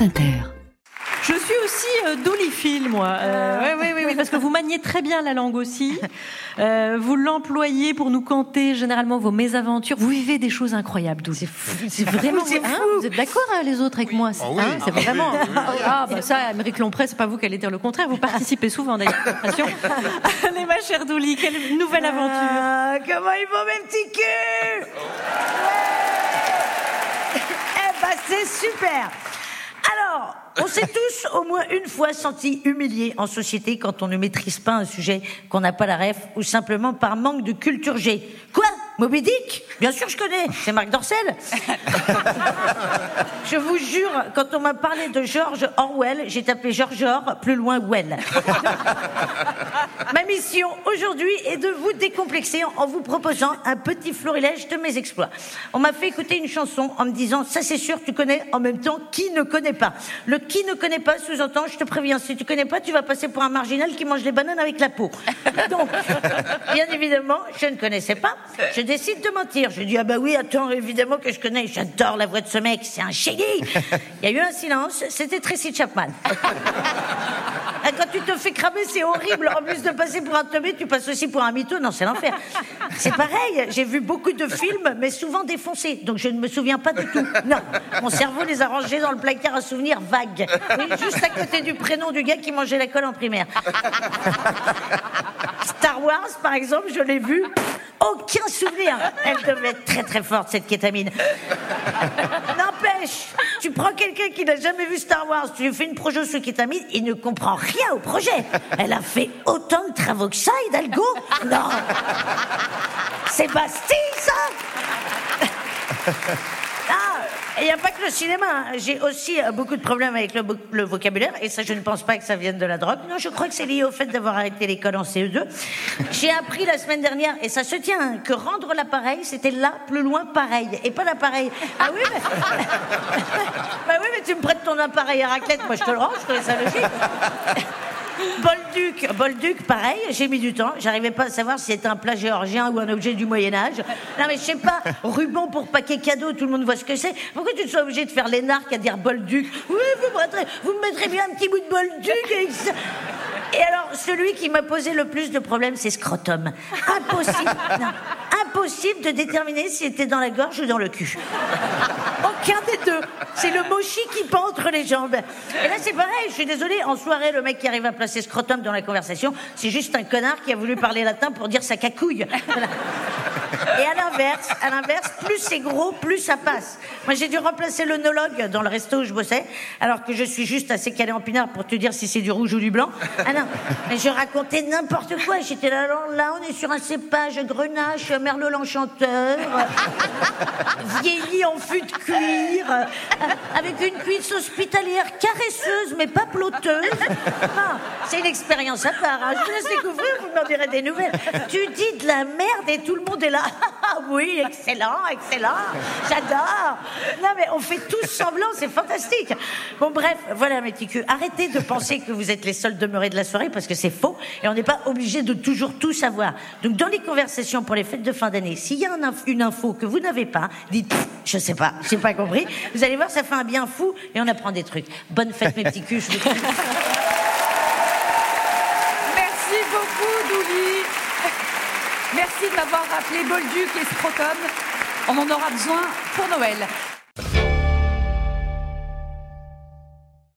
France Inter. Je suis aussi euh, doliphile, moi. Euh, ouais, ouais, ouais, ouais, parce que vous maniez très bien la langue aussi. Euh, vous l'employez pour nous conter généralement vos mésaventures. Vous vivez des choses incroyables, Douli. C'est vraiment C'est hein, fou. Vous êtes d'accord hein, les autres avec moi? Ah oui. hein, C'est Ah oui, vraiment. oui, oui, oui. Ah bah ça, Amérique Lompré, c'est pas vous qui allez dire le contraire. Vous participez souvent d'ailleurs. Allez, ma chère Douli, quelle nouvelle aventure Ah, comment ils vont mes petits culs? Eh ben c'est super Alors, on s'est tous au moins une fois sentis humiliés en société quand on ne maîtrise pas un sujet qu'on n'a pas la ref ou simplement par manque de culture G. Quoi? Moby Dick Bien sûr je connais, c'est Marc Dorcel. Je vous jure, quand on m'a parlé de George Orwell, j'ai tapé George Or, plus loin Well. Ma mission aujourd'hui est de vous décomplexer en vous proposant un petit florilège de mes exploits. On m'a fait écouter une chanson en me disant ça c'est sûr tu connais en même temps qui ne connaît pas? Le qui ne connaît pas sous-entend je te préviens si tu connais pas tu vas passer pour un marginal qui mange des bananes avec la peau. Donc bien évidemment je ne connaissais pas. Je décide de mentir. Je dis ah bah oui attends évidemment que je connais. J'adore la voix de ce mec c'est un shaggy. Il y a eu un silence. C'était Tracy Chapman. Ah, Quand tu te fais cramer, c'est horrible. En plus de passer pour un teubé, tu passes aussi pour un mytho. Non, c'est l'enfer. C'est pareil. J'ai vu beaucoup de films, mais souvent défoncés. Donc je ne me souviens pas du tout. Non. Mon cerveau les a rangés dans le placard à souvenirs vagues. Oui, juste à côté du prénom du gars qui mangeait la colle en primaire. Star Wars, par exemple, je l'ai vu. Aucun souvenir. Elle devait être très très forte, cette kétamine. N'empêche, tu prends quelqu'un qui n'a jamais vu Star Wars, tu lui fais une projet sous kétamine, il ne comprend rien au projet. Elle a fait autant de travaux que ça, Hidalgo? Non C'est ça il n'y a pas que le cinéma. hein. J'ai aussi euh, beaucoup de problèmes avec le, vo- le vocabulaire, et ça, je ne pense pas que ça vienne de la drogue. Non, je crois que c'est lié au fait d'avoir arrêté l'école en CE2. J'ai appris la semaine dernière, et ça se tient, hein, que rendre l'appareil, c'était là, plus loin, pareil, et pas l'appareil. Ah oui, mais... bah oui, mais tu me prêtes ton appareil à raclette, moi je te le rends, je trouvais ça logique. Bolduc, Bolduc, pareil, j'ai mis du temps. J'arrivais pas à savoir si c'était un plat géorgien ou un objet du Moyen-Âge. Non, mais je sais pas, ruban pour paquet cadeau, tout le monde voit ce que c'est. Pourquoi tu te sois obligé de faire l'énarque à dire Bolduc? Oui, vous me, vous me mettrez bien un petit bout de Bolduc. Et alors, celui qui m'a posé le plus de problèmes, c'est Scrotum. Impossible, impossible de déterminer si c'était dans la gorge ou dans le cul. Aucun des deux. C'est le mochi qui pend entre les jambes. Et là, c'est pareil. Je suis désolée. En soirée, le mec qui arrive à placer scrotum dans la conversation, c'est juste un connard qui a voulu parler latin pour dire sa cacouille. Et à l'inverse, à l'inverse, plus c'est gros, plus ça passe. Moi, j'ai dû remplacer l'œnologue dans le resto où je bossais, alors que je suis juste assez calé en pinard pour te dire si c'est du rouge ou du blanc. Ah non, mais je racontais n'importe quoi. J'étais là, là, on est sur un cépage grenache, merlot l'enchanteur, vieilli en fût de cuir, avec une cuisse hospitalière caresseuse mais pas ploteuse. Ah, c'est une expérience à part. hein. Je vous laisse découvrir, vous m'en direz des nouvelles. Tu dis de la merde et tout le monde est là. Ah oui, excellent, excellent. J'adore. Non mais on fait tous semblant, c'est fantastique. Bon bref, voilà mes. Arrêtez de penser que vous êtes les seuls demeurés de la soirée parce que c'est faux et on n'est pas obligé de toujours tout savoir. Donc dans les conversations pour les fêtes de fin d'année, s'il y a une info que vous n'avez pas, dites je sais pas, j'ai pas compris. Vous allez voir, ça fait un bien fou et on apprend des trucs. Bonne fête mes petits culs. Merci beaucoup, Douli. Merci de m'avoir rappelé Bolduc et Scrotum. On en aura besoin pour Noël.